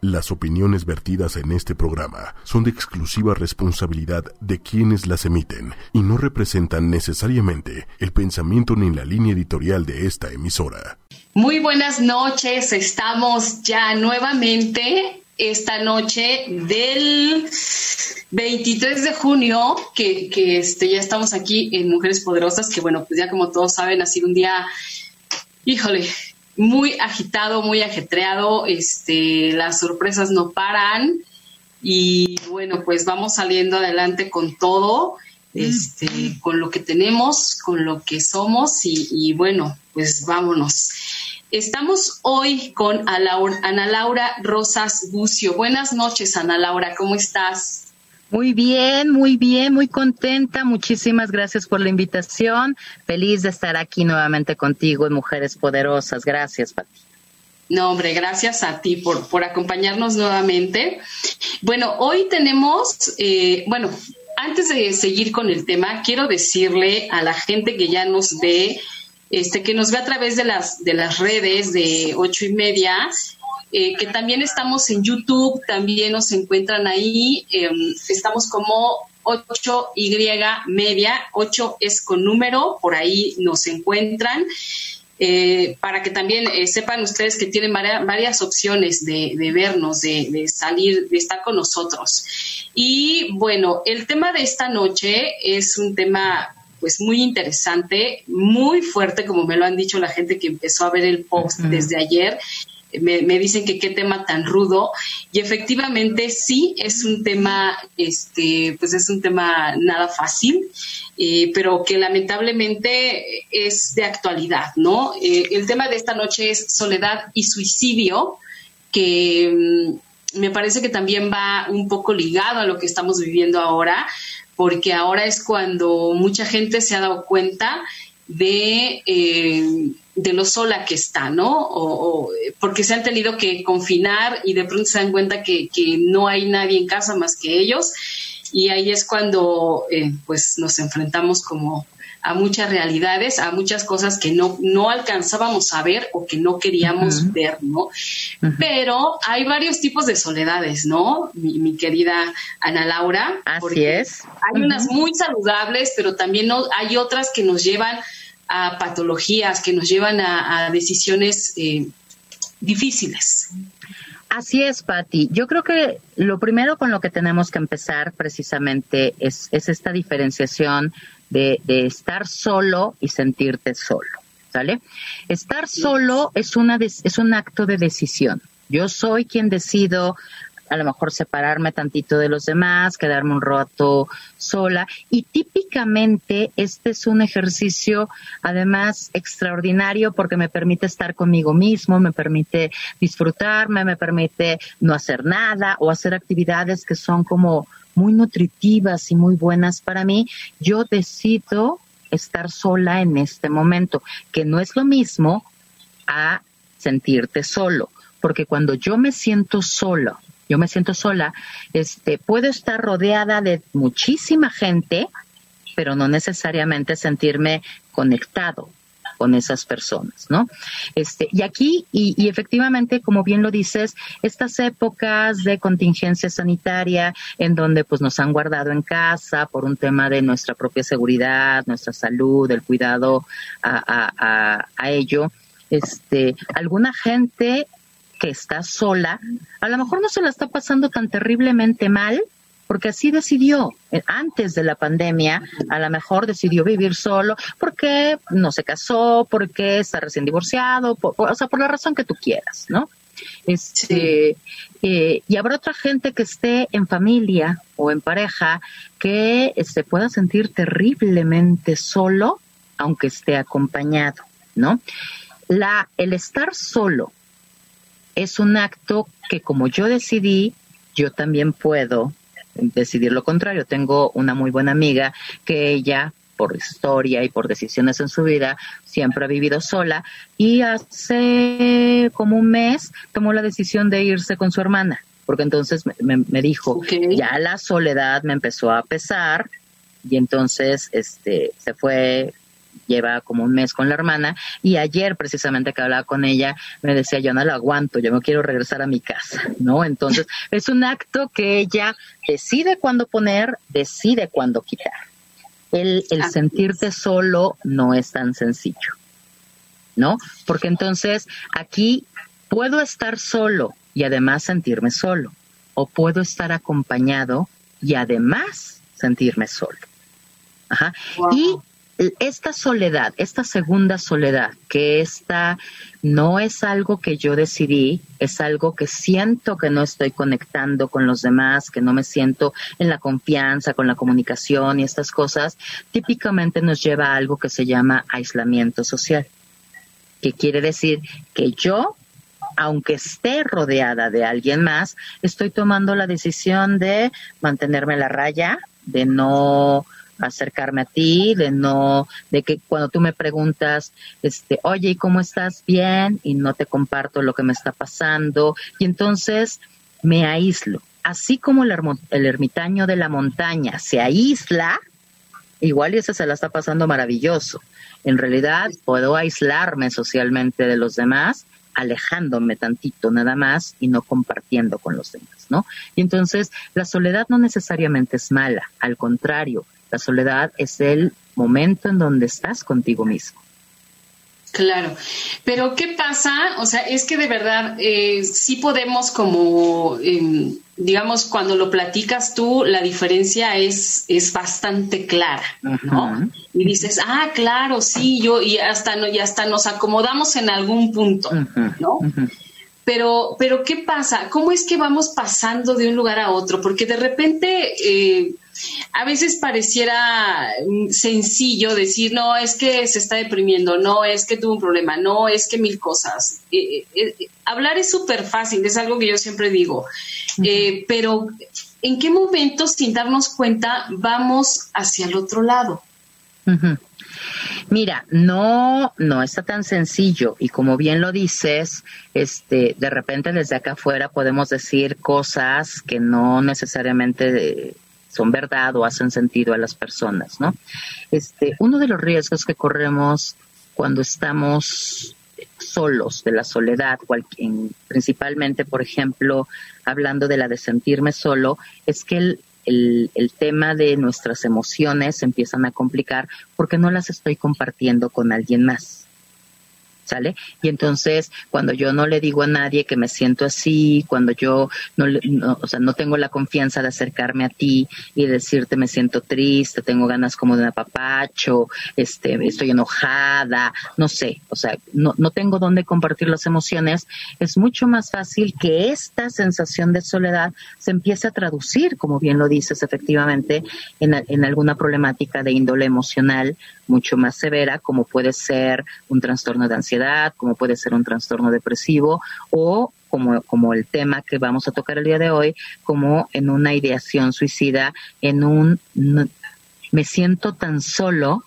Las opiniones vertidas en este programa son de exclusiva responsabilidad de quienes las emiten y no representan necesariamente el pensamiento ni la línea editorial de esta emisora. Muy buenas noches, estamos ya nuevamente esta noche del 23 de junio, que, este, ya estamos aquí en Mujeres Poderosas, que bueno, pues ya como todos saben, ha sido un día, híjole, muy agitado, muy ajetreado, este, las sorpresas no paran y bueno, pues vamos saliendo adelante con todo, este, con lo que tenemos, con lo que somos y, bueno, pues vámonos. Estamos hoy con Ana Laura Rosas Bucio. Buenas noches, Ana Laura, ¿cómo estás? Muy bien, muy bien, muy contenta. Muchísimas gracias por la invitación. Feliz de estar aquí nuevamente contigo en Mujeres Poderosas. Gracias, Pati. No, hombre, gracias a ti por, por acompañarnos nuevamente. Bueno, hoy tenemos, eh, bueno, antes de seguir con el tema, quiero decirle a la gente que ya nos ve, este, que nos ve a través de las, de las redes de ocho y media, eh, que también estamos en YouTube, también nos encuentran ahí, em, estamos como 8Y media, 8 es con número, por ahí nos encuentran. Eh, para que también eh, sepan ustedes que tienen varias, opciones de, vernos, de, de, salir, de estar con nosotros. Y bueno, el tema de esta noche es un tema pues muy interesante, muy fuerte, como me lo han dicho la gente que empezó a ver el post desde ayer me, dicen que qué tema tan rudo. Y efectivamente sí es un tema este pues es un tema nada fácil eh, pero que lamentablemente es de actualidad no eh, el tema de esta noche es soledad y suicidio que mm, me parece que también va un poco ligado a lo que estamos viviendo ahora porque ahora es cuando mucha gente se ha dado cuenta de eh, de lo sola que está, ¿no? O, porque se han tenido que confinar y de pronto se dan cuenta que, no hay nadie en casa más que ellos y ahí es cuando eh, pues nos enfrentamos como a muchas realidades, a muchas cosas que no, no alcanzábamos a ver o que no queríamos ver, ¿no? Pero hay varios tipos de soledades, ¿no? Mi, querida Ana Laura. Así es. Hay unas muy saludables, pero también no, hay otras que nos llevan a patologías, que nos llevan a, decisiones eh, difíciles. Así es, Patti. Yo creo que lo primero con lo que tenemos que empezar precisamente es, esta diferenciación de, estar solo y sentirte solo. ¿Sale? Estar solo es, una es un acto de decisión. Yo soy quien decido a lo mejor separarme tantito de los demás, quedarme un rato sola. Y típicamente este es un ejercicio además extraordinario porque me permite estar conmigo mismo, me permite disfrutarme, me permite no hacer nada o hacer actividades que son como muy nutritivas y muy buenas para mí. Yo decido estar sola en este momento, que no es lo mismo a sentirte solo, porque cuando yo me siento solo yo me siento sola, este, puedo estar rodeada de muchísima gente, pero no necesariamente sentirme conectado con esas personas, ¿no? Este, y aquí, y, y, efectivamente, como bien lo dices, estas épocas de contingencia sanitaria en donde pues nos han guardado en casa por un tema de nuestra propia seguridad, nuestra salud, el cuidado a, a, ello, este, alguna gente que está sola, a lo mejor no se la está pasando tan terriblemente mal, porque así decidió eh, antes de la pandemia, a lo mejor decidió vivir solo porque no se casó, porque está recién divorciado, o sea, por la razón que tú quieras, ¿no? Este, eh, y habrá otra gente que esté en familia o en pareja que se este, pueda sentir terriblemente solo, aunque esté acompañado, ¿no? La, el estar solo es un acto que como yo decidí, yo también puedo decidir lo contrario. Tengo una muy buena amiga que ella por historia y por decisiones en su vida, siempre ha vivido sola y hace como un mes tomó la decisión de irse con su hermana, porque entonces me, dijo, ya la soledad me empezó a pesar y entonces este se fue lleva como un mes con la hermana y ayer precisamente que hablaba con ella me decía yo no la aguanto, yo me quiero regresar a mi casa, ¿no? Entonces es un acto que ella decide cuándo poner, decide cuándo quitar. El, el sentirte solo no es tan sencillo, ¿no? Porque entonces aquí puedo estar solo y además sentirme solo, o puedo estar acompañado y además sentirme solo. Ajá. Y esta soledad, esta segunda soledad, que esta no es algo que yo decidí, es algo que siento que no estoy conectando con los demás, que no me siento en la confianza, con la comunicación y estas cosas, típicamente nos lleva a algo que se llama aislamiento social, que quiere decir que yo, aunque esté rodeada de alguien más, estoy tomando la decisión de mantenerme la raya, de no acercarme a ti, de no, de que cuando tú me preguntas, este, oye, ¿y cómo estás? Bien, y no te comparto lo que me está pasando, y entonces me aíslo. Así como el, ermitaño de la montaña se aísla, igual y ese se la está pasando maravilloso. En realidad puedo aislarme socialmente de los demás, alejándome tantito nada más y no compartiendo con los demás, ¿no? Y entonces la soledad no necesariamente es mala, al contrario, la soledad es el momento en donde estás contigo mismo. Claro, pero ¿qué pasa? O sea, es que de verdad eh, sí podemos como, em, digamos, cuando lo platicas tú, la diferencia es, es bastante clara, ¿no? Y dices, ah, claro, sí, yo, y hasta, no, y hasta nos acomodamos en algún punto, ¿no? Pero, pero ¿qué pasa? ¿Cómo es que vamos pasando de un lugar a otro? Porque de repente... Eh, a veces pareciera mm, sencillo decir, no, es que se está deprimiendo, no, es que tuvo un problema, no, es que mil cosas. Eh, eh, eh, hablar es súper fácil, es algo que yo siempre digo, pero ¿en qué momento, sin darnos cuenta, vamos hacia el otro lado? Mira, no, no está tan sencillo y como bien lo dices, este, de repente desde acá afuera podemos decir cosas que no necesariamente son verdad o hacen sentido a las personas, ¿no? Este, uno de los riesgos que corremos cuando estamos solos de la soledad, principalmente, por ejemplo, hablando de la de sentirme solo, es que el, el, el, tema de nuestras emociones empiezan a complicar porque no las estoy compartiendo con alguien más. ¿Sale? Y entonces, cuando yo no le digo a nadie que me siento así, cuando yo no, o sea, no tengo la confianza de acercarme a ti y decirte me siento triste, tengo ganas como de un apapacho, este, estoy enojada, no sé, o sea, no, no tengo dónde compartir las emociones, es mucho más fácil que esta sensación de soledad se empiece a traducir, como bien lo dices, efectivamente, en, en alguna problemática de índole emocional mucho más severa, como puede ser un trastorno de ansiedad, como puede ser un trastorno depresivo o como, como el tema que vamos a tocar el día de hoy, como en una ideación suicida, en un me siento tan solo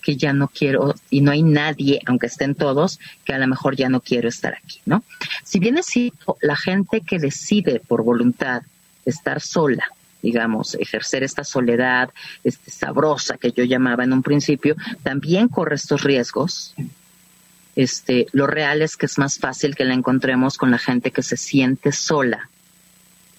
que ya no quiero y no hay nadie, aunque estén todos, que a lo mejor ya no quiero estar aquí, ¿no? Si bien es cierto, la gente que decide por voluntad estar sola digamos, ejercer esta soledad este, sabrosa que yo llamaba en un principio, también corre estos riesgos. Este, lo real es que es más fácil que la encontremos con la gente que se siente sola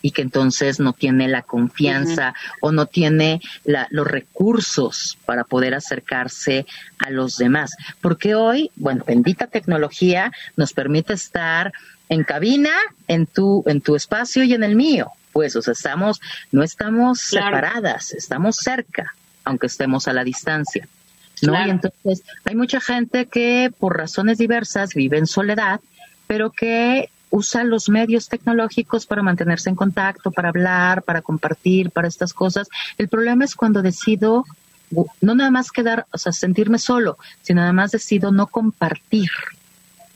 y que entonces no tiene la confianza o no tiene los recursos para poder acercarse a los demás. Porque hoy, bueno, bendita tecnología nos permite estar en cabina, en tu, en tu espacio y en el mío pues, o sea, estamos, no estamos separadas, estamos cerca, aunque estemos a la distancia. ¿No? Y entonces hay mucha gente que por razones diversas vive en soledad, pero que usa los medios tecnológicos para mantenerse en contacto, para hablar, para compartir, para estas cosas. El problema es cuando decido no nada más quedar, o sea, sentirme solo, sino nada más decido no compartir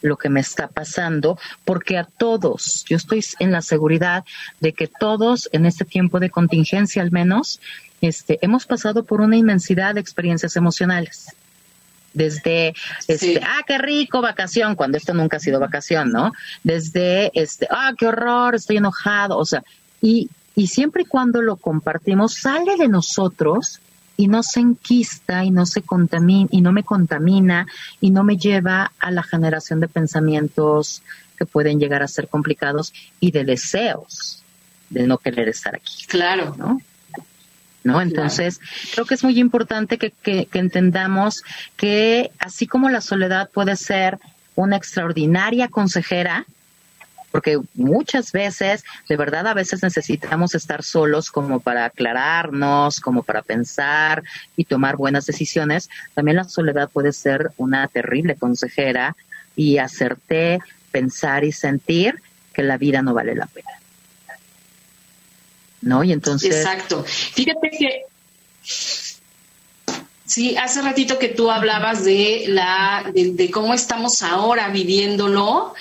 lo que me está pasando, porque a todos, yo estoy en la seguridad de que todos en este tiempo de contingencia al menos, este, hemos pasado por una inmensidad de experiencias emocionales. Desde, este, ah, qué rico, vacación, cuando esto nunca ha sido vacación, ¿no? Desde, este, ah, qué horror, estoy enojado, o sea, y, y siempre y cuando lo compartimos, sale de nosotros y no se enquista y no se contamina y no me contamina y no me lleva a la generación de pensamientos que pueden llegar a ser complicados y de deseos de no querer estar aquí. Claro. ¿no? ¿no? Entonces, creo que es muy importante que, que, entendamos que así como la soledad puede ser una extraordinaria consejera, porque muchas veces, de verdad, a veces necesitamos estar solos como para aclararnos, como para pensar y tomar buenas decisiones. También la soledad puede ser una terrible consejera y hacerte pensar y sentir que la vida no vale la pena. ¿No? Y entonces. Exacto. Fíjate que. Sí, hace ratito que tú hablabas de la de cómo estamos ahora viviéndolo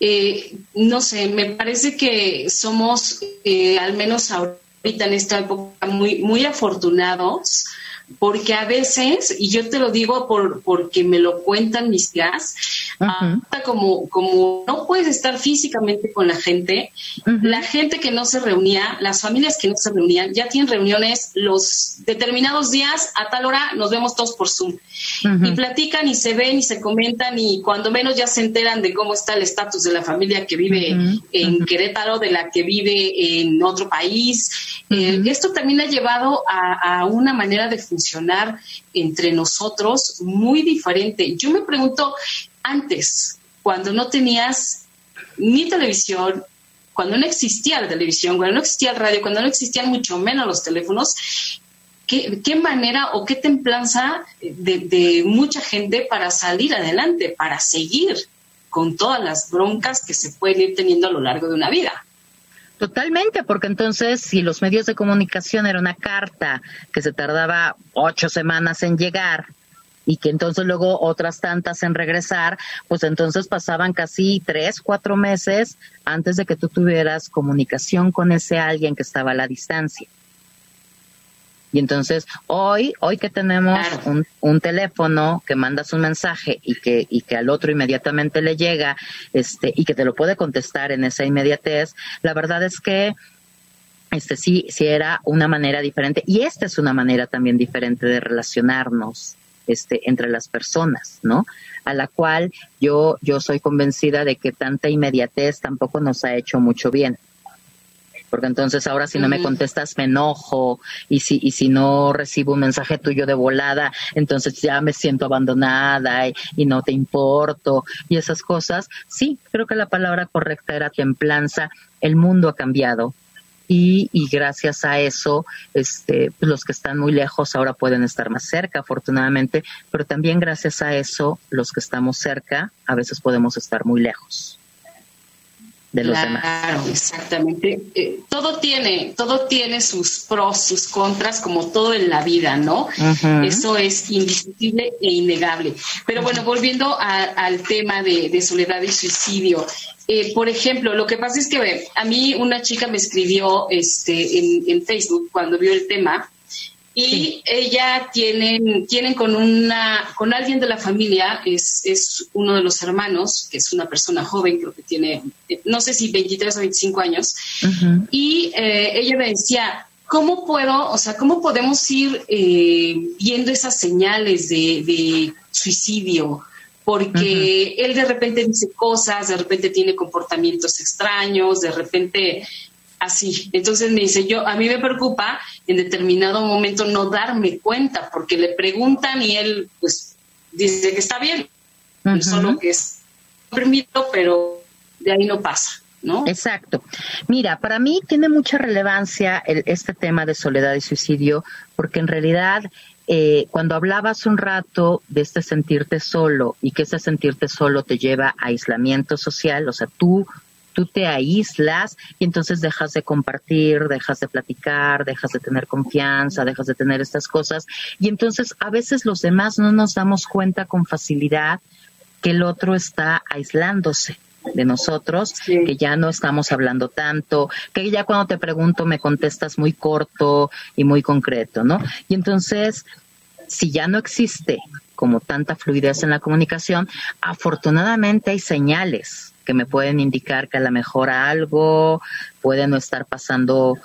eh, no sé, me parece que somos, eh, al menos ahorita en esta época, muy, muy afortunados porque a veces, y yo te lo digo por, porque me lo cuentan mis tías, como, como no puedes estar físicamente con la gente, la gente que no se reunía, las familias que no se reunían, ya tienen reuniones los determinados días, a tal hora nos vemos todos por Zoom. Y platican y se ven y se comentan y cuando menos ya se enteran de cómo está el estatus de la familia que vive en Querétaro, de la que vive en otro país. Eh, esto también ha llevado a, a una manera de funcionar entre nosotros muy diferente. Yo me pregunto, antes, cuando no tenías ni televisión, cuando no existía la televisión, cuando no existía el radio, cuando no existían mucho menos los teléfonos, ¿qué, manera o qué templanza de mucha gente para salir adelante, para seguir con todas las broncas que se pueden ir teniendo a lo largo de una vida? Totalmente, porque entonces si los medios de comunicación era una carta que se tardaba ocho semanas en llegar y que entonces luego otras tantas en regresar, pues entonces pasaban casi tres, cuatro meses antes de que tú tuvieras comunicación con ese alguien que estaba a la distancia. Y entonces, hoy, hoy que tenemos un, un, teléfono que mandas un mensaje y que, y que al otro inmediatamente le llega, este, y que te lo puede contestar en esa inmediatez, la verdad es que este sí, sí era una manera diferente. Y esta es una manera también diferente de relacionarnos este, entre las personas, ¿no? A la cual yo, yo soy convencida de que tanta inmediatez tampoco nos ha hecho mucho bien porque entonces ahora si no me contestas me enojo y si y si no recibo un mensaje tuyo de volada, entonces ya me siento abandonada y, no te importo y esas cosas. Sí, creo que la palabra correcta era templanza. El mundo ha cambiado. Y, y, gracias a eso, este, pues los que están muy lejos ahora pueden estar más cerca, afortunadamente, pero también gracias a eso, los que estamos cerca, a veces podemos estar muy lejos de los claro, demás. exactamente. Eh, todo tiene, todo tiene sus pros, sus contras, como todo en la vida, ¿no? Eso es indiscutible e innegable. Pero bueno, volviendo al tema de, soledad y suicidio. Eh, por ejemplo, lo que pasa es que a mí una chica me escribió este, en, en Facebook cuando vio el tema y ella tienen, tienen con una, con alguien de la familia, es, es uno de los hermanos, que es una persona joven, creo que tiene, no sé si 23 o 25 años, y eh, ella me decía, ¿cómo puedo, o sea, cómo podemos ir eh, viendo esas señales de, suicidio? Porque él de repente dice cosas, de repente tiene comportamientos extraños, de repente así. Entonces me dice, yo, a mí me preocupa en determinado momento no darme cuenta, porque le preguntan y él, pues, dice que está bien, solo que es permito, pero de ahí no pasa. ¿No? Exacto. Mira, para mí tiene mucha relevancia este tema de soledad y suicidio, porque en realidad eh, cuando hablabas un rato de este sentirte solo y que ese sentirte solo te lleva a aislamiento social, o sea, tú tú te aíslas y entonces dejas de compartir, dejas de platicar, dejas de tener confianza, dejas de tener estas cosas. Y entonces a veces los demás no nos damos cuenta con facilidad que el otro está aislándose de nosotros, que ya no estamos hablando tanto, que ya cuando te pregunto me contestas muy corto y muy concreto, ¿no? Y entonces, si ya no existe como tanta fluidez en la comunicación, afortunadamente hay señales que me pueden indicar que a lo mejor algo puede no estar pasando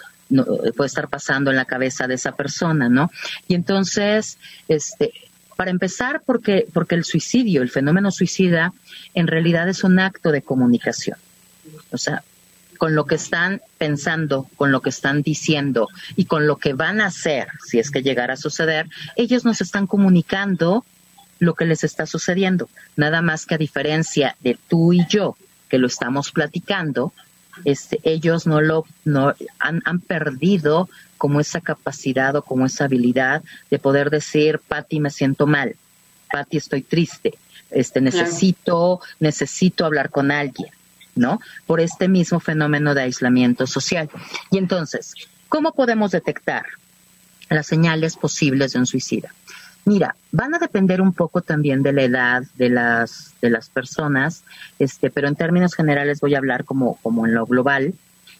puede estar pasando en la cabeza de esa persona, ¿no? Y entonces, este, para empezar, porque, porque el suicidio, el fenómeno suicida, en realidad es un acto de comunicación. O sea, con lo que están pensando, con lo que están diciendo y con lo que van a hacer, si es que llegara a suceder, ellos nos están comunicando lo que les está sucediendo. Nada más que a diferencia de tú y yo, que lo estamos platicando, este, ellos no lo no han, han perdido como esa capacidad o como esa habilidad de poder decir, Patti, me siento mal, Patti, estoy triste, este, necesito, necesito hablar con alguien. ¿no? Por este mismo fenómeno de aislamiento social. Y entonces, ¿cómo podemos detectar las señales posibles de un suicida? Mira, van a depender un poco también de la edad de las de las personas, este, pero en términos generales voy a hablar como como en lo global.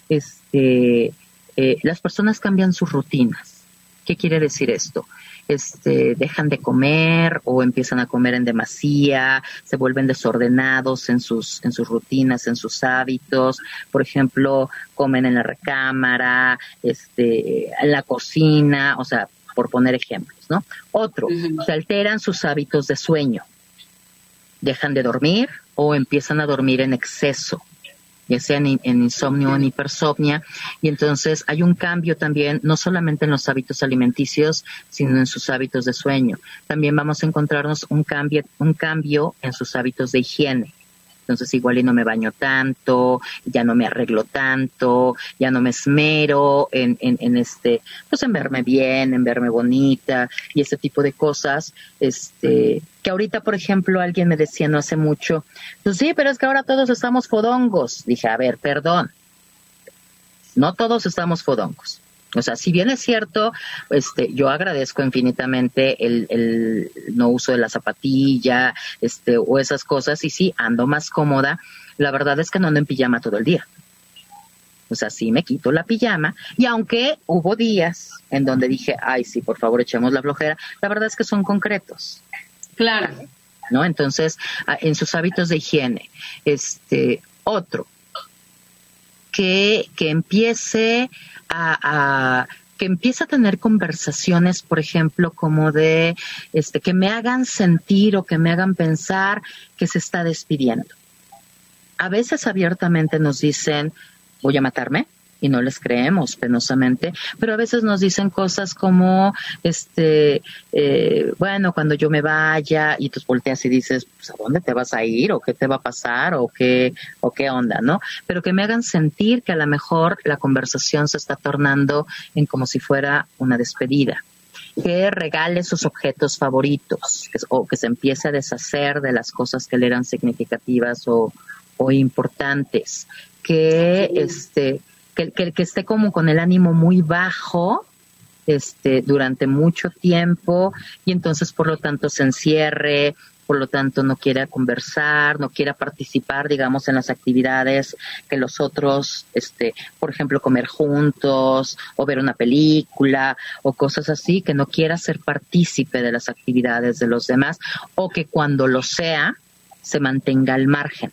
Este, eh, las personas cambian sus rutinas. ¿Qué quiere decir esto? este, dejan de comer o empiezan a comer en demasía, se vuelven desordenados en sus, en sus rutinas, en sus hábitos, por ejemplo, comen en la recámara, este, en la cocina, o sea, por poner ejemplos, ¿no? Otro, se alteran sus hábitos de sueño, dejan de dormir o empiezan a dormir en exceso ya sea en, insomnio o en hipersomnia. Y entonces hay un cambio también, no solamente en los hábitos alimenticios, sino en sus hábitos de sueño. También vamos a encontrarnos un cambio, un cambio en sus hábitos de higiene entonces igual y no me baño tanto, ya no me arreglo tanto, ya no me esmero en, en, en, este, pues en verme bien, en verme bonita y ese tipo de cosas, este, que ahorita, por ejemplo, alguien me decía no hace mucho, pues sí, pero es que ahora todos estamos fodongos. Dije, a ver, perdón, no todos estamos fodongos. O sea, si bien es cierto, este, yo agradezco infinitamente el, el no uso de la zapatilla, este, o esas cosas, y sí, ando más cómoda. La verdad es que no ando en pijama todo el día. O sea, sí me quito la pijama. Y aunque hubo días en donde dije, ay, sí, por favor, echemos la flojera, la verdad es que son concretos. Claro. ¿No? Entonces, en sus hábitos de higiene. Este, otro, que, que empiece a, que empiece a tener conversaciones, por ejemplo, como de este que me hagan sentir o que me hagan pensar que se está despidiendo. A veces abiertamente nos dicen, voy a matarme, y no les creemos penosamente, pero a veces nos dicen cosas como, este, eh, bueno, cuando yo me vaya y tú volteas y dices, pues, ¿a dónde te vas a ir? ¿O qué te va a pasar? ¿O qué, o qué onda? ¿No? Pero que me hagan sentir que a lo mejor la conversación se está tornando en como si fuera una despedida que regale sus objetos favoritos o que se empiece a deshacer de las cosas que le eran significativas o, o importantes que este que, que, que esté como con el ánimo muy bajo este, durante mucho tiempo y entonces por lo tanto se encierre, por lo tanto no quiera conversar, no quiera participar, digamos, en las actividades que los otros, este, por ejemplo, comer juntos o ver una película o cosas así, que no quiera ser partícipe de las actividades de los demás o que cuando lo sea se mantenga al margen.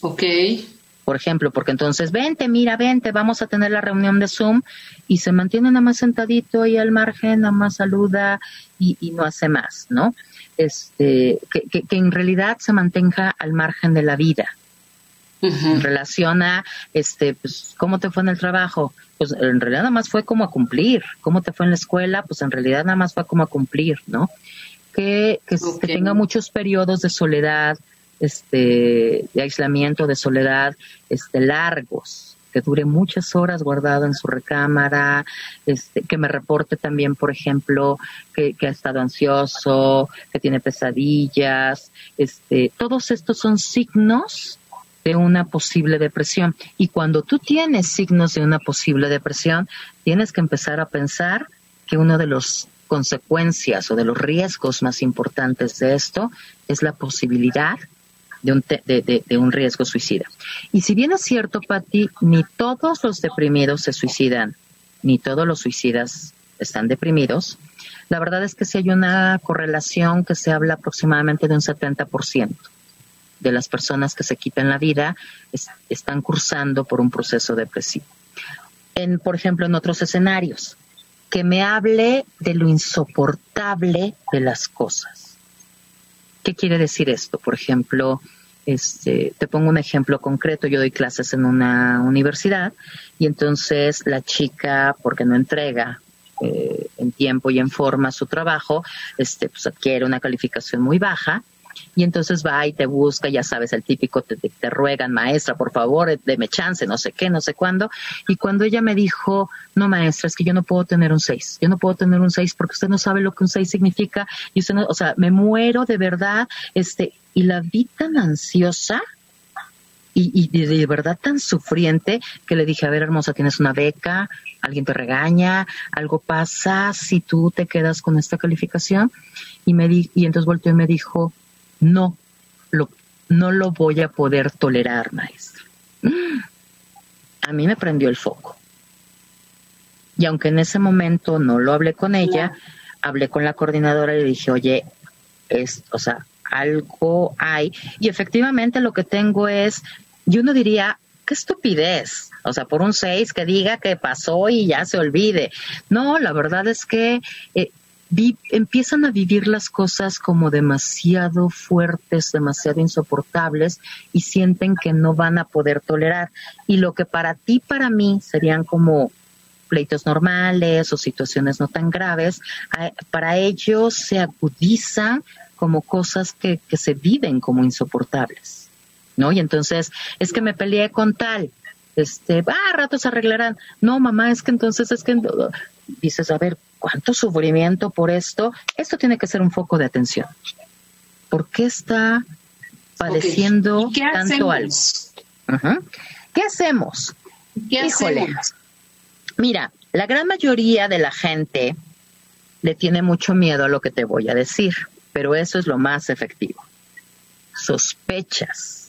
Ok por ejemplo, porque entonces, vente, mira, vente, vamos a tener la reunión de Zoom y se mantiene nada más sentadito ahí al margen, nada más saluda y, no hace más, ¿no? Este, que, que, en realidad se mantenga al margen de la vida. En relación a, este, pues, ¿cómo te fue en el trabajo? Pues en realidad nada más fue como a cumplir. ¿Cómo te fue en la escuela? Pues en realidad nada más fue como a cumplir, ¿no? Que, que, que tenga muchos periodos de soledad, este, de aislamiento, de soledad, este, largos, que dure muchas horas guardado en su recámara, este, que me reporte también, por ejemplo, que, ha estado ansioso, que tiene pesadillas, este, todos estos son signos de una posible depresión. Y cuando tú tienes signos de una posible depresión, tienes que empezar a pensar que uno de los consecuencias o de los riesgos más importantes de esto es la posibilidad de un, de, de, un riesgo suicida. Y si bien es cierto, Patti, ni todos los deprimidos se suicidan, ni todos los suicidas están deprimidos, la verdad es que si hay una correlación que se habla aproximadamente de un 70% de las personas que se quitan la vida están cursando por un proceso depresivo. en, por ejemplo, en otros escenarios, que me hable de lo insoportable de las cosas. ¿Qué quiere decir esto? Por ejemplo, este, te pongo un ejemplo concreto, yo doy clases en una universidad y entonces la chica, porque no entrega eh, en tiempo y en forma su trabajo, este, pues adquiere una calificación muy baja y entonces va y te busca, ya sabes, el típico, te, ruegan, maestra, por favor, deme chance, no sé qué, no sé cuándo. Y cuando ella me dijo, no, maestra, es que yo no puedo tener un 6, yo no puedo tener un 6 porque usted no sabe lo que un 6 significa y usted no, o sea, me muero de verdad, este, y la vi tan ansiosa, y, y, de verdad tan sufriente que le dije, a ver, hermosa, tienes una beca, alguien te regaña, algo pasa si tú te quedas con esta calificación. Y, me di, y entonces volteó y me dijo, no, lo, no lo voy a poder tolerar, maestra. A mí me prendió el foco. Y aunque en ese momento no lo hablé con ella, hablé con la coordinadora y le dije, oye, es, o sea, algo hay. Y efectivamente lo que tengo es, yo no diría, qué estupidez. O sea, por un seis que diga que pasó y ya se olvide. No, la verdad es que eh, empiezan a vivir las cosas como demasiado fuertes, demasiado insoportables y sienten que no van a poder tolerar. Y lo que para ti, para mí, serían como pleitos normales o situaciones no tan graves, para ellos se agudizan como cosas que, que se viven como insoportables. ¿No? Y entonces, es que me peleé con tal, este, va, a ratos se arreglarán. No, mamá, es que entonces es que dices, a ver, ¿cuánto sufrimiento por esto? Esto tiene que ser un foco de atención. ¿Por qué está padeciendo tanto algo? ¿Qué hacemos? ¿Qué hacemos? Mira, la gran mayoría de la gente le tiene mucho miedo a lo que te voy a decir, pero eso es lo más efectivo. Sospechas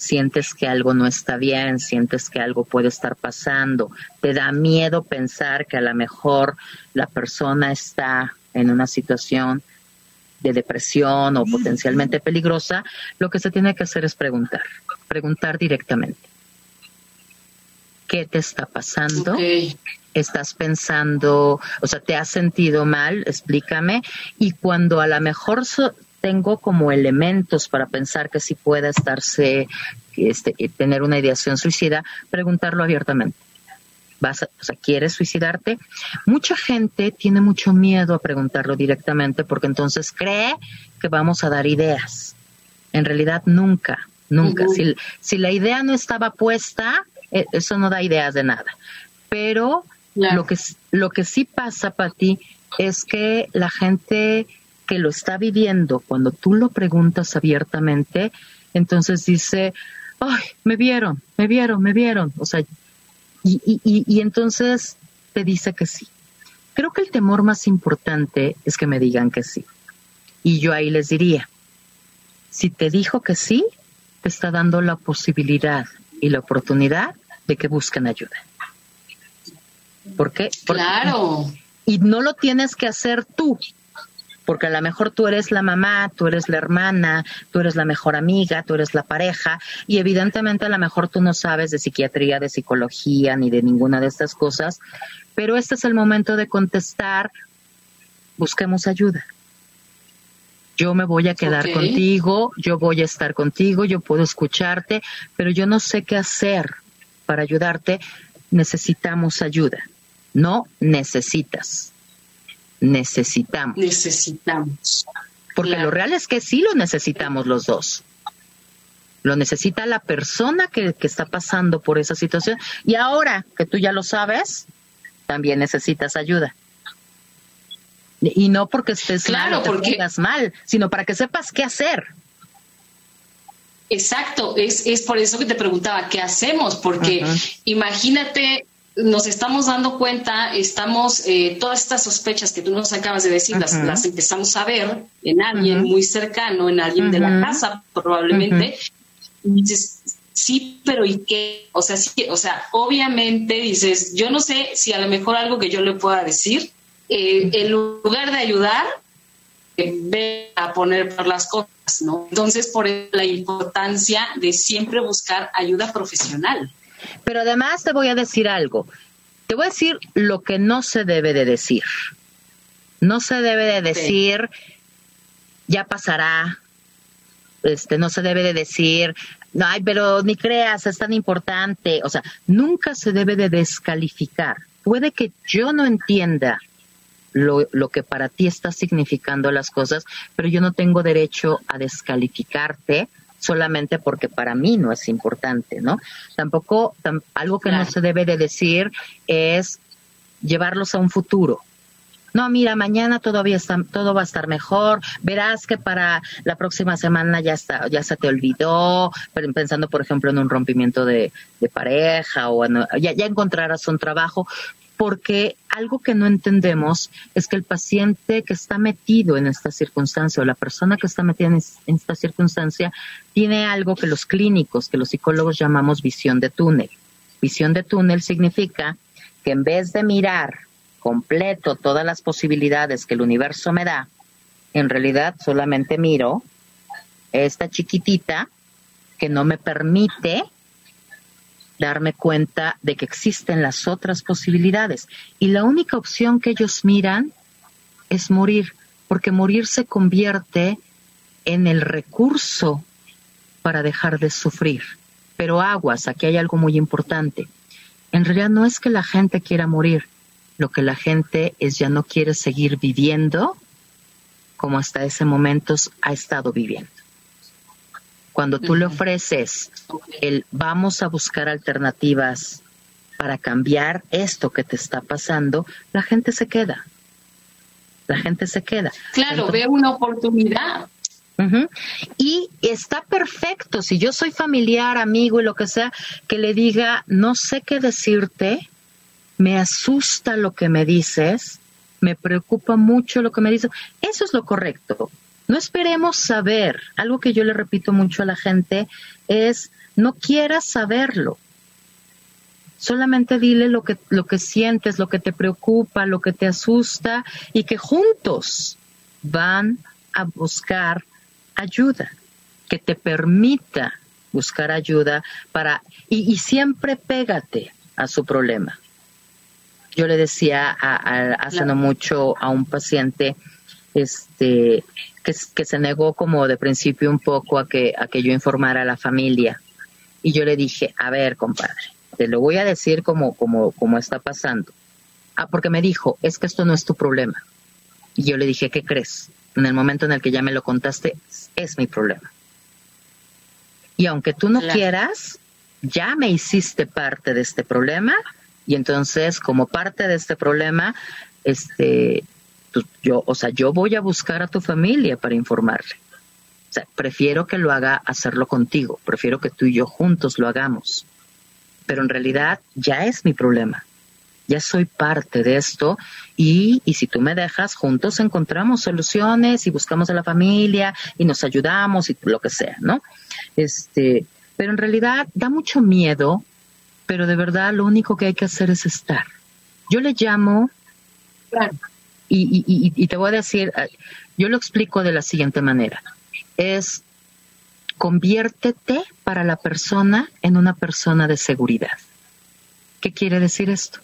sientes que algo no está bien, sientes que algo puede estar pasando, te da miedo pensar que a lo mejor la persona está en una situación de depresión o potencialmente peligrosa, lo que se tiene que hacer es preguntar, preguntar directamente. ¿Qué te está pasando? ¿Estás pensando, o sea, te has sentido mal? Explícame. Y cuando a lo mejor tengo como elementos para pensar que si pueda estarse, este, tener una ideación suicida, preguntarlo abiertamente. ¿Vas o sea, ¿Quieres suicidarte? Mucha gente tiene mucho miedo a preguntarlo directamente porque entonces cree que vamos a dar ideas. En realidad nunca, nunca. si, si, la idea no estaba puesta, e, eso no da ideas de nada. Pero lo, que, lo que sí pasa, para ti es que la gente que lo está viviendo, cuando tú lo preguntas abiertamente, entonces dice, ay, me vieron, me vieron, me vieron. O sea, y, y, y entonces te dice que sí. Creo que el temor más importante es que me digan que sí. Y yo ahí les diría, si te dijo que sí, te está dando la posibilidad y la oportunidad de que busquen ayuda. ¿Por qué? Porque, claro. Y no lo tienes que hacer tú, porque a lo mejor tú eres la mamá, tú eres la hermana, tú eres la mejor amiga, tú eres la pareja y evidentemente a lo mejor tú no sabes de psiquiatría, de psicología ni de ninguna de estas cosas, pero este es el momento de contestar, busquemos ayuda. Yo me voy a quedar contigo, yo voy a estar contigo, yo puedo escucharte, pero yo no sé qué hacer para ayudarte. Necesitamos ayuda. No necesitas necesitamos. Necesitamos. Porque lo real es que sí lo necesitamos los dos. Lo necesita la persona que, está pasando por esa situación. Y ahora que tú ya lo sabes, también necesitas ayuda. Y no porque estés claro, porque... mal, sino para que sepas qué hacer. Exacto, es, es por eso que te preguntaba, ¿qué hacemos? Porque imagínate nos estamos dando cuenta, estamos, eh, todas estas sospechas que tú nos acabas de decir, las, empezamos a ver en alguien muy cercano, en alguien de la casa probablemente, y dices, sí, pero ¿y qué? O sea, sí, o sea, obviamente dices, yo no sé si a lo mejor algo que yo le pueda decir, eh, en lugar de ayudar, eh, ve a poner por las cosas, ¿no? Entonces, por la importancia de siempre buscar ayuda profesional. Pero además te voy a decir algo. Te voy a decir lo que no se debe de decir. No se debe de decir, ya pasará. Este, no se debe de decir, no, ay, pero ni creas, es tan importante. O sea, nunca se debe de descalificar. Puede que yo no entienda lo, lo que para ti está significando las cosas, pero yo no tengo derecho a descalificarte solamente porque para mí no es importante, ¿no? Tampoco, algo que no se debe de decir es llevarlos a un futuro. No, mira, mañana todavía está, todo va a estar mejor. Verás que para la próxima semana ya está, ya se te olvidó. Pensando, por ejemplo, en un rompimiento de, pareja o ya, ya encontrarás un trabajo porque algo que no entendemos es que el paciente que está metido en esta circunstancia o la persona que está metida en, esta circunstancia tiene algo que los clínicos, que los psicólogos llamamos visión de túnel. Visión de túnel significa que en vez de mirar completo todas las posibilidades que el universo me da, en realidad solamente miro esta chiquitita que no me permite darme cuenta de que existen las otras posibilidades. Y la única opción que ellos miran es morir, porque morir se convierte en el recurso para dejar de sufrir. Pero aguas, aquí hay algo muy importante. En realidad no es que la gente quiera morir, lo que la gente es ya no quiere seguir viviendo como hasta ese momento ha estado viviendo. Cuando tú le ofreces el vamos a buscar alternativas para cambiar esto que te está pasando, la gente se queda. La gente se queda. Claro, ve una oportunidad. Y está perfecto, si yo soy familiar, amigo y lo que sea, que le diga, no sé qué decirte, me asusta lo que me dices, me preocupa mucho lo que me dices, eso es lo correcto. No esperemos saber. Algo que yo le repito mucho a la gente es, no quieras saberlo. Solamente dile lo que, lo que sientes, lo que te preocupa, lo que te asusta y que juntos van a buscar ayuda, que te permita buscar ayuda para, y, siempre pégate a su problema. Yo le decía hace no mucho a un paciente, este, que, se negó como de principio un poco a que, a que yo informara a la familia. Y yo le dije, a ver, compadre, te lo voy a decir como, como, como está pasando. Ah, porque me dijo, es que esto no es tu problema. Y yo le dije, ¿qué crees? En el momento en el que ya me lo contaste, es mi problema. Y aunque tú no quieras, ya me hiciste parte de este problema y entonces como parte de este problema, este, pues, yo, o sea, yo voy a buscar a tu familia para informarle. O sea, prefiero que lo haga hacerlo contigo, prefiero que tú y yo juntos lo hagamos. Pero en realidad ya es mi problema. Ya soy parte de esto y, y si tú me dejas, juntos encontramos soluciones y buscamos a la familia y nos ayudamos y lo que sea, ¿no? Este, pero en realidad da mucho miedo, pero de verdad lo único que hay que hacer es estar. Yo le llamo y, te voy a decir, eh, yo lo explico de la siguiente manera. Es conviértete para la persona en una persona de seguridad. ¿Qué quiere decir esto?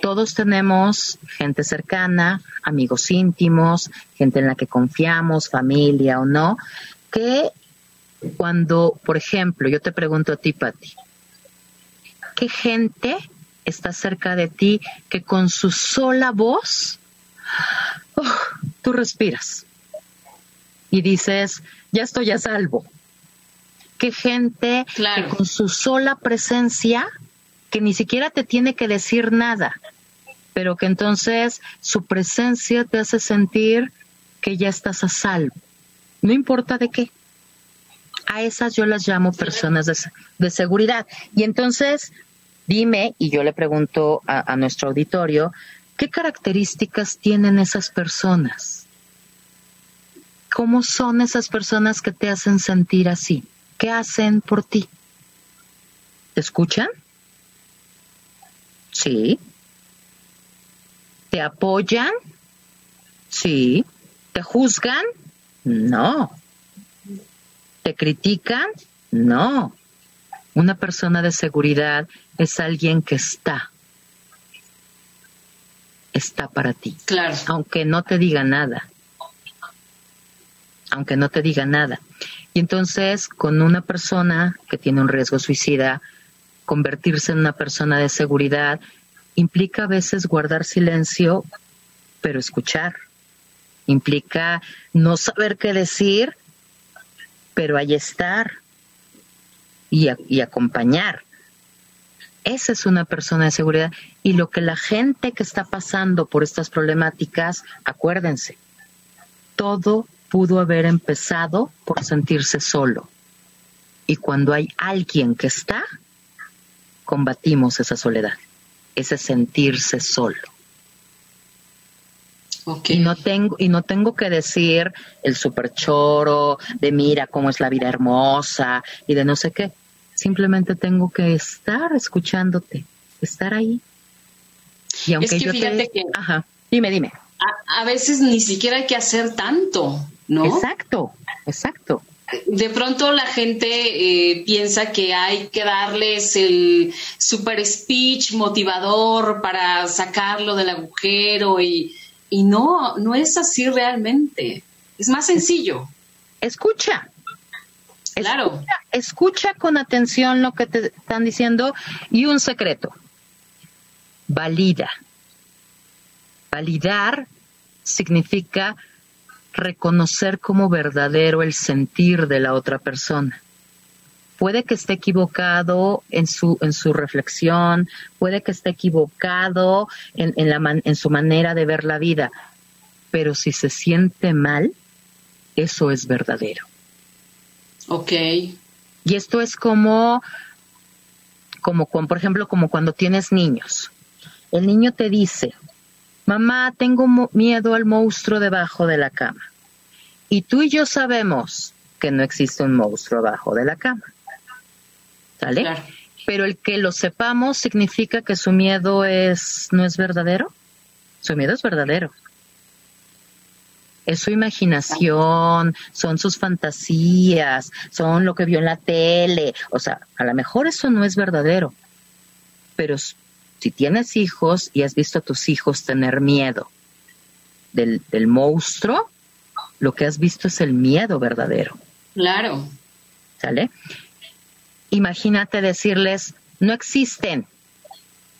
Todos tenemos gente cercana, amigos íntimos, gente en la que confiamos, familia o no, que cuando, por ejemplo, yo te pregunto a ti, Pati, ¿qué gente está cerca de ti que con su sola voz tú respiras y dices, ya estoy a salvo. Qué gente que con su sola presencia, que ni siquiera te tiene que decir nada, pero que entonces su presencia te hace sentir que ya estás a salvo. No importa de qué. A esas yo las llamo personas de, seguridad. Y entonces, dime, y yo le pregunto a nuestro auditorio, ¿Qué características tienen esas personas? ¿Cómo son esas personas que te hacen sentir así? ¿Qué hacen por ti? ¿Te escuchan? Sí. ¿Te apoyan? Sí. ¿Te juzgan? No. ¿Te critican? No. Una persona de seguridad es alguien que está, está para ti. Claro. Aunque no te diga nada. Aunque no te diga nada. Y entonces, con una persona que tiene un riesgo suicida, convertirse en una persona de seguridad implica a veces guardar silencio, pero escuchar. Implica no saber qué decir, pero ahí estar y, y acompañar. Esa es una persona de seguridad. Y lo que la gente que está pasando por estas problemáticas, acuérdense, todo pudo haber empezado por sentirse solo. Y cuando hay alguien que está, combatimos esa soledad, ese sentirse solo. Y no tengo y no tengo que decir el super choro de mira cómo es la vida hermosa y de no sé qué. Simplemente tengo que estar escuchándote, estar ahí. Y aunque yo te... que ajá, dime, dime. A, a, veces ni siquiera hay que hacer tanto, ¿no? Exacto, exacto de pronto la gente eh, piensa que hay que darles el super speech motivador para sacarlo del agujero y, y no, no es así realmente. Es más sencillo. Escucha. Claro. Escucha, escucha con atención lo que te están diciendo y un secreto. Valida. Validar significa reconocer como verdadero el sentir de la otra persona. Puede que esté equivocado en su, en su reflexión, puede que esté equivocado en, en, la en su manera de ver la vida, pero si se siente mal, eso es verdadero. Ok. Y esto es como, como, por ejemplo, como cuando tienes niños. El niño te dice, Mamá, tengo miedo al monstruo debajo de la cama. Y tú y yo sabemos que no existe un monstruo debajo de la cama. ¿Sale? Pero el que lo sepamos significa que su miedo es no es verdadero. Su miedo es verdadero. Es su imaginación, son sus fantasías, son lo que vio en la tele. O sea, a lo mejor eso no es verdadero, pero si tienes hijos y has visto a tus hijos tener miedo del, monstruo, lo que has visto es el miedo verdadero. Claro. ¿Sale? Imagínate decirles, no existen.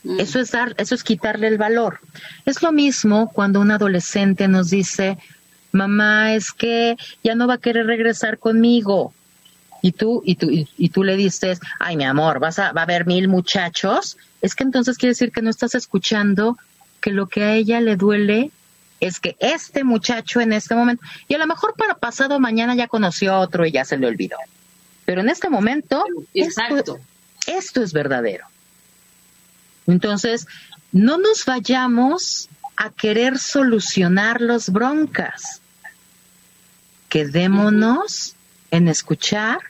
Mm. Eso es dar, eso es quitarle el valor. Es lo mismo cuando un adolescente nos dice, mamá, es que ya no va a querer regresar conmigo. Y tú, y tú, y, tú le dices, ay, mi amor, vas a, va a haber mil muchachos es que entonces quiere decir que no estás escuchando que lo que a ella le duele es que este muchacho en este momento, y a lo mejor para pasado mañana ya conoció a otro y ya se le olvidó, pero en este momento Esto, esto es verdadero. Entonces, no nos vayamos a querer solucionar los broncas. Quedémonos en escuchar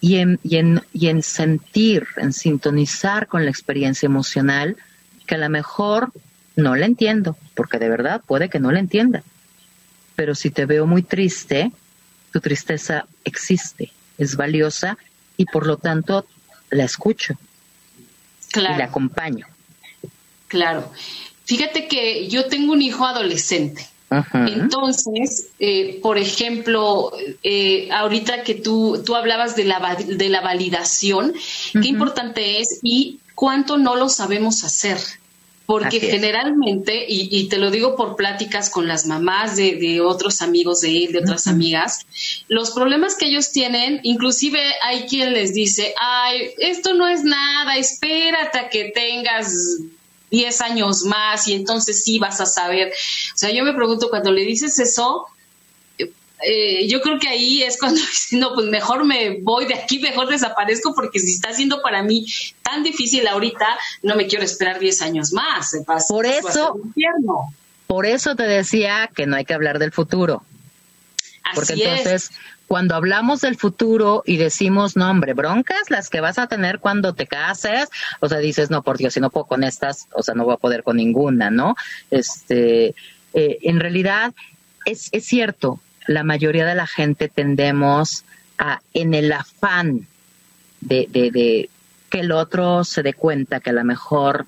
y en, y en, y en sentir, en sintonizar con la experiencia emocional, que a lo mejor no la entiendo, porque de verdad puede que no la entienda. Pero si te veo muy triste, tu tristeza existe, es valiosa y por lo tanto la escucho claro. y la acompaño. Claro. Fíjate que yo tengo un hijo adolescente entonces, eh, por ejemplo, eh, ahorita que tú, tú hablabas de la, de la validación, qué importante es y cuánto no lo sabemos hacer. Porque generalmente, y, te lo digo por pláticas con las mamás de, otros amigos de él, de otras amigas, los problemas que ellos tienen, inclusive hay quien les dice, ay, esto no es nada, espérate a que tengas 10 años más y entonces sí vas a saber. O sea, yo me pregunto, cuando le dices eso, eh, yo creo que ahí es cuando no, pues mejor me voy de aquí, mejor desaparezco, porque si está siendo para mí tan difícil ahorita, no me quiero esperar 10 años más. por eso, por eso te decía que no hay que hablar del futuro. porque entonces, cuando hablamos del futuro y decimos, no, hombre, broncas las que vas a tener cuando te cases, o sea, dices, no, por Dios, si no puedo con estas, o sea, no voy a poder con ninguna, ¿no? Este, eh, en realidad, es, es cierto, la mayoría de la gente tendemos a, en el afán de, de, de que el otro se dé cuenta que a lo mejor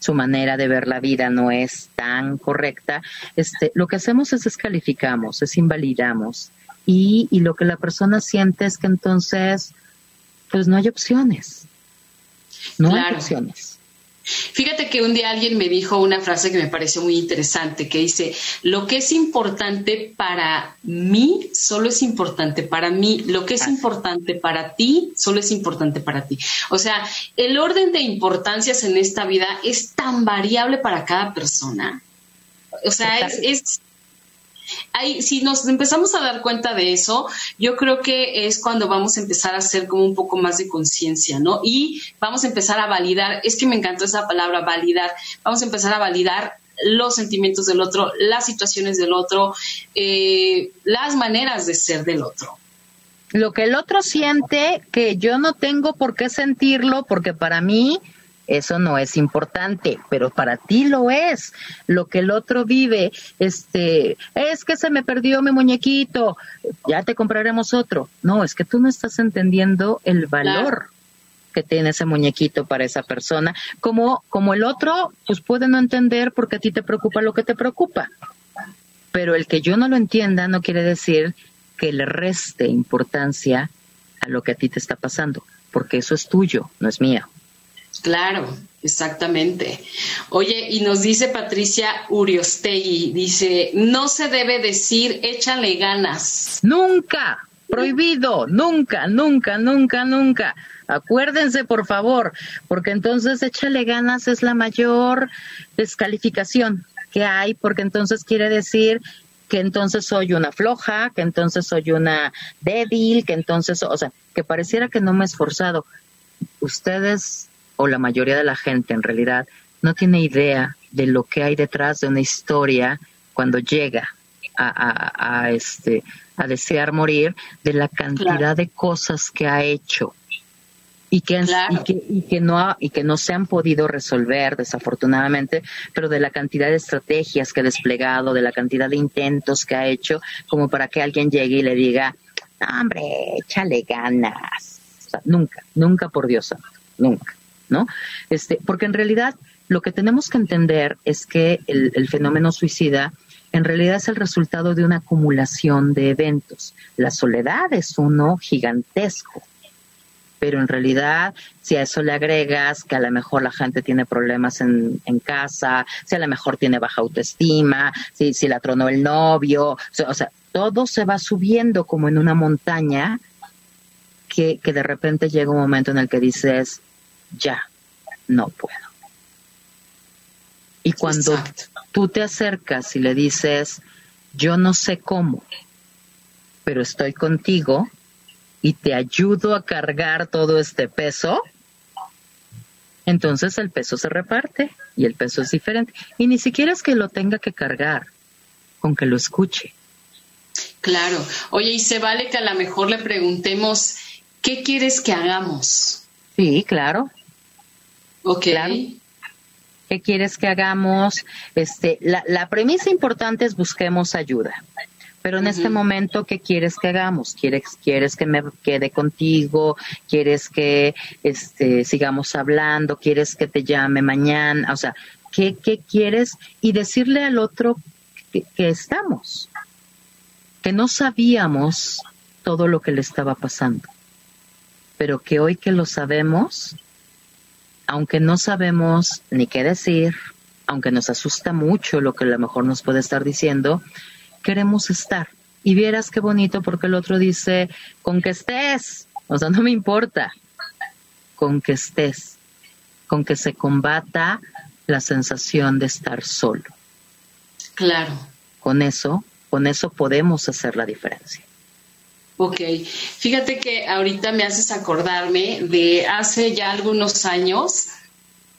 su manera de ver la vida no es tan correcta, este, lo que hacemos es descalificamos, es invalidamos. Y, y lo que la persona siente es que entonces, pues no hay opciones. No hay opciones. Fíjate que un día alguien me dijo una frase que me pareció muy interesante, que dice, lo que es importante para mí solo es importante para mí, lo que es importante para ti solo es importante para ti. O sea, el orden de importancias en esta vida es tan variable para cada persona. O sea, es si nos empezamos a dar cuenta de eso, yo creo que es cuando vamos a empezar a hacer como un poco más de conciencia, ¿no? Y vamos a empezar a validar, es que me encantó esa palabra, validar, vamos a empezar a validar los sentimientos del otro, las situaciones del otro, eh, las maneras de ser del otro. Lo que el otro siente que yo no tengo por qué sentirlo, porque para mí eso no es importante, pero para ti lo es. Lo que el otro vive, este, es que se me perdió mi muñequito, ya te compraremos otro. No, es que tú no estás entendiendo el valor. que tiene ese muñequito para esa persona, como, como el otro, pues puede no entender porque a ti te preocupa lo que te preocupa. Pero el que yo no lo entienda no quiere decir que le reste importancia a lo que a ti te está pasando, porque eso es tuyo, no es mío. Claro, exactamente. Oye, y nos dice Patricia Uriostegui, dice, no se debe decir échale ganas. Nunca, prohibido, nunca, nunca, nunca, nunca. Acuérdense, por favor, porque entonces échale ganas es la mayor descalificación que hay, porque entonces quiere decir que entonces soy una floja, que entonces soy una débil, que entonces, o sea, que pareciera que no me he esforzado. Ustedes o la mayoría de la gente en realidad no tiene idea de lo que hay detrás de una historia cuando llega a, este a desear morir de la cantidad de cosas que ha hecho y que, y que, no y que no se han podido resolver desafortunadamente, pero de la cantidad de estrategias que ha desplegado, de la cantidad de intentos que ha hecho, como para que alguien llegue y le diga, hombre, échale ganas. nunca, nunca por Dios santo, nunca. ¿No? Este, porque en realidad lo que tenemos que entender es que el, fenómeno suicida en realidad es el resultado de una acumulación de eventos. La soledad es uno gigantesco, pero en realidad si a eso le agregas que a lo mejor la gente tiene problemas en, casa, si a lo mejor tiene baja autoestima, si, si la tronó el novio, o sea, todo se va subiendo como en una montaña que, que de repente llega un momento en el que dices, ya, no puedo. Y cuando tú te acercas y le dices, yo no sé cómo, pero estoy contigo y te ayudo a cargar todo este peso, entonces el peso se reparte y el peso es diferente. Y ni siquiera es que lo tenga que cargar, con que lo escuche. Claro. Oye, y se vale que a lo mejor le preguntemos, ¿qué quieres que hagamos? Sí, claro. Ok. ¿Qué quieres que hagamos? Este, la, la premisa importante es busquemos ayuda. Pero en este momento, ¿qué quieres que hagamos? ¿Quieres, quieres que me quede contigo? ¿Quieres que este, sigamos hablando? ¿Quieres que te llame mañana? O sea, ¿qué, qué quieres? Y decirle al otro que, que estamos, que no sabíamos todo lo que le estaba pasando, pero que hoy que lo sabemos, aunque no sabemos ni qué decir, aunque nos asusta mucho lo que a lo mejor nos puede estar diciendo, queremos estar. Y vieras qué bonito porque el otro dice, con que estés, o sea, no me importa, con que estés, con que se combata la sensación de estar solo. Claro. Con eso, con eso podemos hacer la diferencia. Ok, fíjate que ahorita me haces acordarme de hace ya algunos años,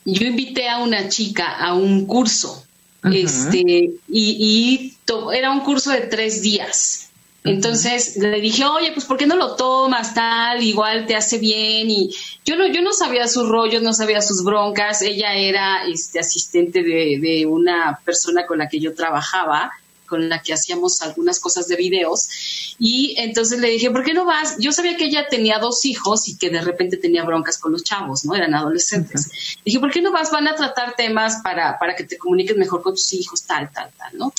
yo invité a una chica a un curso, este, y, era un curso de tres días. Entonces le dije, oye, pues ¿por qué no lo tomas tal? Igual te hace bien. Y yo no, yo no sabía sus rollos, no sabía sus broncas. Ella era este, asistente de, de una persona con la que yo trabajaba con la que hacíamos algunas cosas de videos. Y entonces le dije, ¿por qué no vas? Yo sabía que ella tenía dos hijos y que de repente tenía broncas con los chavos, ¿no? Eran adolescentes. Dije, ¿por qué no vas? Van a tratar temas para, para que te comuniques mejor con tus hijos, tal, tal, tal, ¿no?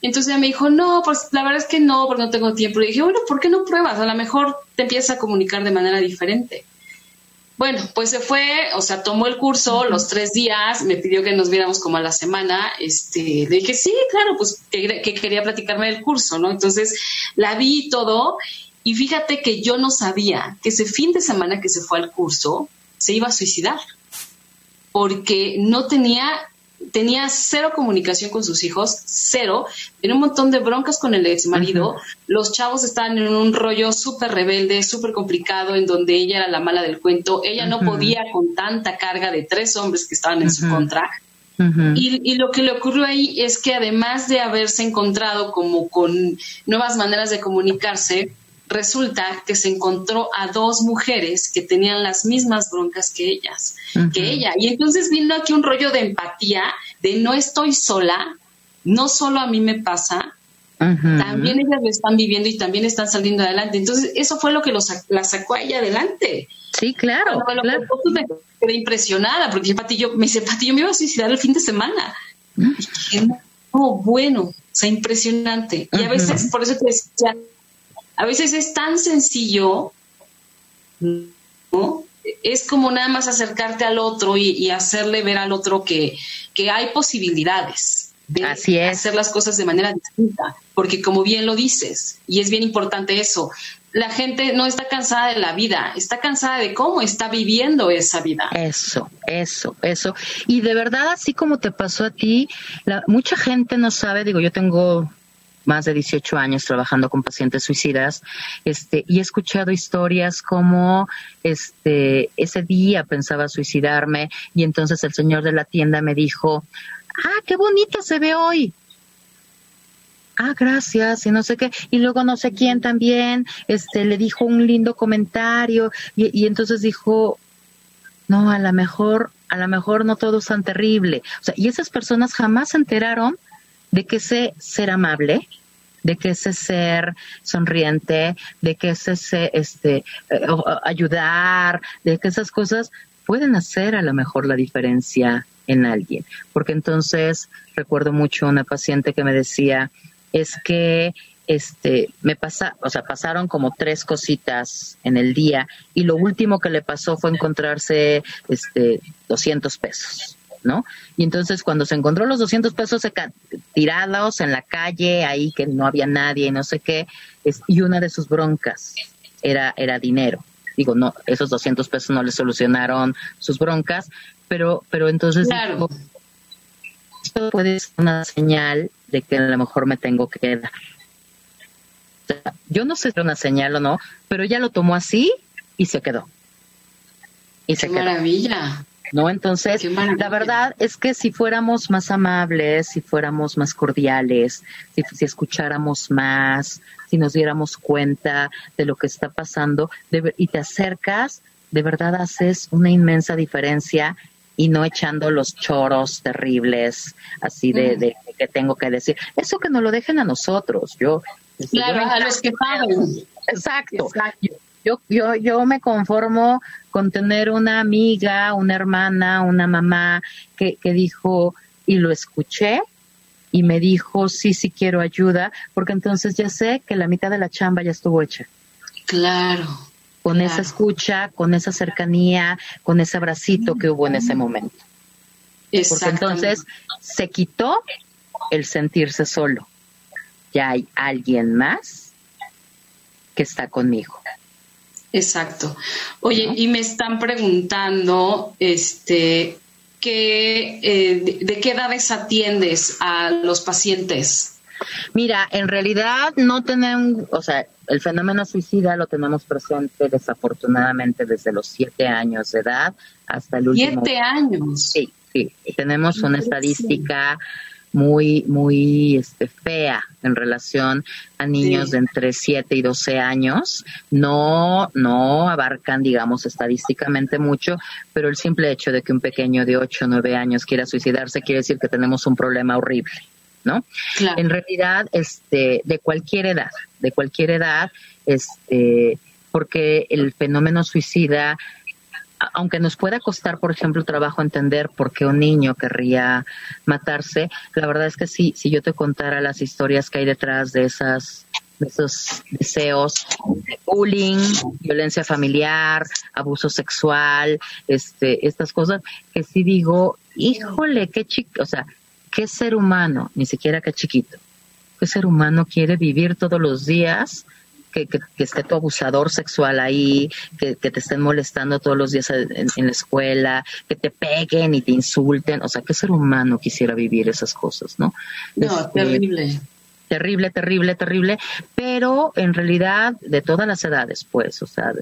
Entonces ella me dijo, no, pues la verdad es que no, porque no tengo tiempo. Le dije, bueno, ¿por qué no pruebas? A lo mejor te empiezas a comunicar de manera diferente. Bueno, pues se fue, o sea, tomó el curso los tres días, me pidió que nos viéramos como a la semana, este, le dije, sí, claro, pues que, quería platicarme del curso, ¿no? Entonces la vi todo y fíjate que yo no sabía que ese fin de semana que se fue al curso se iba a suicidar, porque no tenía tenía cero comunicación con sus hijos, cero, tenía un montón de broncas con el ex marido, los chavos estaban en un rollo súper rebelde, súper complicado, en donde ella era la mala del cuento, ella no podía con tanta carga de tres hombres que estaban en su contra. y, y, lo que le ocurrió ahí es que además de haberse encontrado como con nuevas maneras de comunicarse, resulta que se encontró a dos mujeres que tenían las mismas broncas que ellas, que ella. Y entonces vino aquí un rollo de empatía, de no estoy sola, no solo a mí me pasa, también ellas lo están viviendo y también están saliendo adelante. Entonces, eso fue lo que los, la sacó a ella adelante. Sí, claro. Cuando claro. Lo me quedé impresionada, porque Pati, yo, me dice, Pati, yo me iba a suicidar el fin de semana. Y no, bueno, o sea, impresionante. Y a veces, por eso te decía, a veces es tan sencillo, ¿no? Es como nada más acercarte al otro y, hacerle ver al otro que, que hay posibilidades de hacer las cosas de manera distinta, porque como bien lo dices, y es bien importante eso, la gente no está cansada de la vida, está cansada de cómo está viviendo esa vida. Eso, eso, eso. Y de verdad, así como te pasó a ti, la, mucha gente no sabe, digo, yo tengo más de 18 años trabajando con pacientes suicidas, este, y he escuchado historias como, este, ese día pensaba suicidarme y entonces el señor de la tienda me dijo, ah, qué bonito se ve hoy. Ah, gracias, y no sé qué. Y luego no sé quién también, este, le dijo un lindo comentario y, y entonces dijo, no, a lo mejor, a lo mejor no todo es tan terrible. O sea, y esas personas jamás se enteraron de que ese ser amable, de que ese ser sonriente, de que ese, este, eh, ayudar, de que esas cosas pueden hacer a lo mejor la diferencia en alguien. Porque entonces recuerdo mucho una paciente que me decía, es que este me pasa, o sea, pasaron como tres cositas en el día y lo último que le pasó fue encontrarse este 200 pesos. ¿No? Y entonces cuando se encontró los 200 pesos tirados en la calle, ahí que no había nadie y no sé qué, y una de sus broncas era, era dinero. Digo, no, esos 200 pesos no le solucionaron sus broncas, pero, pero entonces esto puede ser una señal de que a lo mejor me tengo que quedar. yo no sé si es una señal o no, pero ella lo tomó así y se quedó. Y se Qué maravilla. ¿No? Entonces, la verdad es que si fuéramos más amables, si fuéramos más cordiales, si, escucháramos más, si nos diéramos cuenta de lo que está pasando y te acercas, de verdad haces una inmensa diferencia y no echando los choros terribles así de, de, que tengo que decir. Eso que nos lo dejen a nosotros. Yo, claro, a los que pagan. Exacto. Exacto. Yo, yo, yo me conformo con tener una amiga, una hermana, una mamá que, que dijo, y lo escuché, y me dijo, sí, sí quiero ayuda, porque entonces ya sé que la mitad de la chamba ya estuvo hecha. Claro. Con esa escucha, con esa cercanía, con ese abracito que hubo en ese momento. Porque entonces se quitó el sentirse solo. Ya hay alguien más que está conmigo. Exacto. Oye, y me están preguntando, este, ¿qué, eh, de, qué edades atiendes a los pacientes? Mira, en realidad no tenemos, o sea, el fenómeno suicida lo tenemos presente desafortunadamente desde los siete años de edad hasta el último. ¿Siete años? Sí, sí. Tenemos una estadística muy, muy este, fea en relación a niños de entre 7 y 12 años. No, no abarcan, digamos, estadísticamente mucho, pero el simple hecho de que un pequeño de 8 o 9 años quiera suicidarse quiere decir que tenemos un problema horrible. ¿no? En realidad, este, de cualquier edad, de cualquier edad, este, porque el fenómeno suicida aunque nos pueda costar, por ejemplo, trabajo entender por qué un niño querría matarse, la verdad es que sí, si yo te contara las historias que hay detrás de esas de esos deseos, bullying, violencia familiar, abuso sexual, este, estas cosas, que sí digo, híjole, qué chico, o sea, qué ser humano, ni siquiera qué chiquito, qué ser humano quiere vivir todos los días que, que, esté tu abusador sexual ahí, que, te estén molestando todos los días en, la escuela, que te peguen y te insulten. O sea, ¿qué ser humano quisiera vivir esas cosas, no? No, este, terrible. Terrible, terrible, terrible. Pero en realidad, de todas las edades, pues, o sea,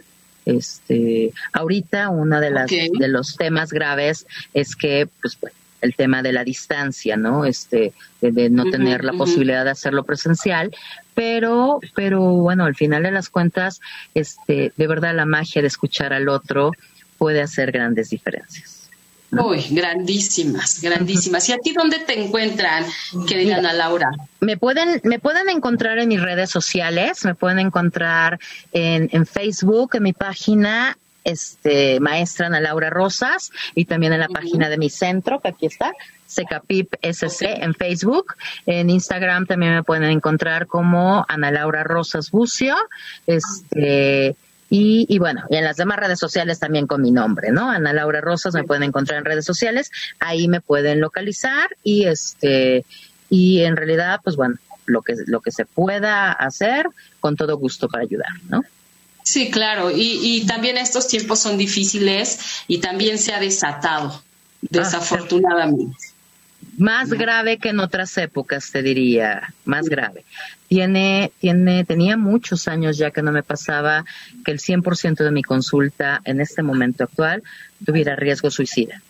este, ahorita una de las de los temas graves es que, pues, pues el tema de la distancia, ¿no? Este, de, no tener la posibilidad de hacerlo presencial, pero, pero bueno, al final de las cuentas, este, de verdad la magia de escuchar al otro puede hacer grandes diferencias. Uy, grandísimas, grandísimas. ¿Y a ti dónde te encuentran, querida Ana Laura? Me pueden, me pueden encontrar en mis redes sociales, me pueden encontrar en, en Facebook, en mi página este, maestra Ana Laura Rosas y también en la página de mi centro, que aquí está, Secapip SC en Facebook. En Instagram también me pueden encontrar como Ana Laura Rosas Bucio. Este, y, y, bueno, y en las demás redes sociales también con mi nombre, ¿no? Ana Laura Rosas me pueden encontrar en redes sociales, ahí me pueden localizar y este, y en realidad, pues bueno, lo que, lo que se pueda hacer, con todo gusto para ayudar, ¿no? Sí, claro, y, y también estos tiempos son difíciles y también se ha desatado, ah, desafortunadamente. Más grave que en otras épocas, te diría, más grave. Tiene, tiene, tenía muchos años ya que no me pasaba que el 100% de mi consulta en este momento actual tuviera riesgo suicida.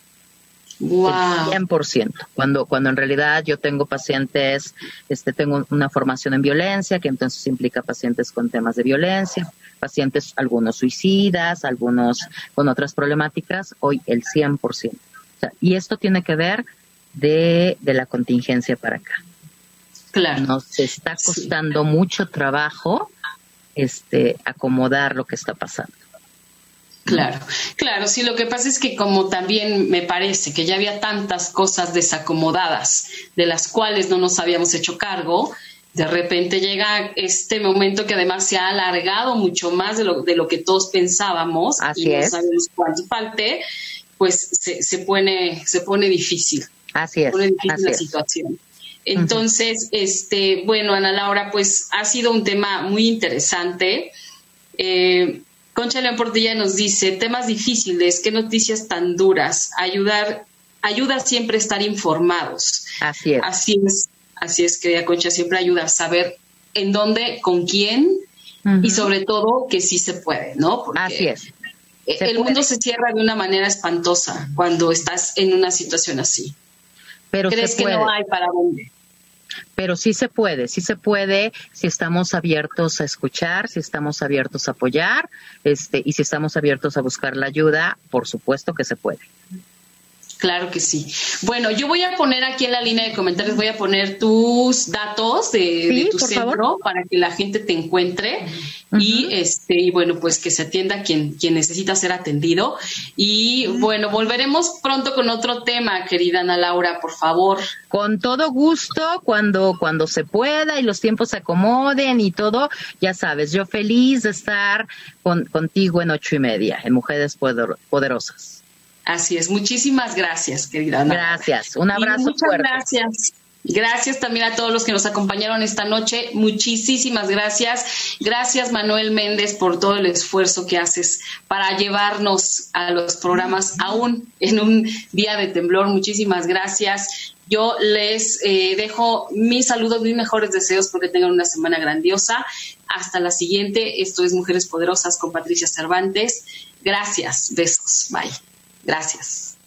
Wow. El 100%. Cuando, cuando en realidad yo tengo pacientes, este, tengo una formación en violencia, que entonces implica pacientes con temas de violencia, pacientes, algunos suicidas, algunos con otras problemáticas, hoy el 100%. y esto tiene que ver de, de la contingencia para acá. Claro. Nos está costando mucho trabajo este, acomodar lo que está pasando. Claro, claro, sí, lo que pasa es que como también me parece que ya había tantas cosas desacomodadas de las cuales no nos habíamos hecho cargo, de repente llega este momento que además se ha alargado mucho más de lo, de lo que todos pensábamos y no sabemos cuánto falte, pues se, se, pone, se pone difícil. Así es. Se pone difícil la situación. Entonces, este, bueno, Ana Laura, pues ha sido un tema muy interesante. Eh, Concha León Portilla nos dice, temas difíciles, qué noticias tan duras, ayudar, ayuda siempre a estar informados. Así es. Así es, así es, querida Concha, siempre ayuda a saber en dónde, con quién y sobre todo que sí se puede, ¿no? Porque así es. E, el mundo se cierra de una manera espantosa cuando estás en una situación así. Pero ¿Crees que no hay para dónde? Pero sí se puede, sí se puede si estamos abiertos a escuchar, si estamos abiertos a apoyar, este, y si estamos abiertos a buscar la ayuda, por supuesto que se puede. Claro que sí. Bueno, yo voy a poner aquí en la línea de comentarios, voy a poner tus datos de, tu centro para que la gente te encuentre y este y bueno, pues que se atienda quien quien necesita ser atendido y bueno, volveremos pronto con otro tema, querida Ana Laura, por favor. Con todo gusto, cuando cuando se pueda y los tiempos se acomoden y todo, ya sabes, yo feliz de estar con, contigo en ocho y media, en Mujeres Poderosas. Así es. Muchísimas gracias, querida Ana. Gracias. Un abrazo muchas gracias. Gracias también a todos los que nos acompañaron esta noche. Muchísimas gracias. Gracias, Manuel Méndez, por todo el esfuerzo que haces para llevarnos a los programas aún en un día de temblor. Muchísimas gracias. Yo les eh, dejo mis saludos, mis mejores deseos porque tengan una semana grandiosa. Hasta la siguiente. Esto es Mujeres Poderosas con Patricia Cervantes. Gracias. Besos. Bye. Gracias.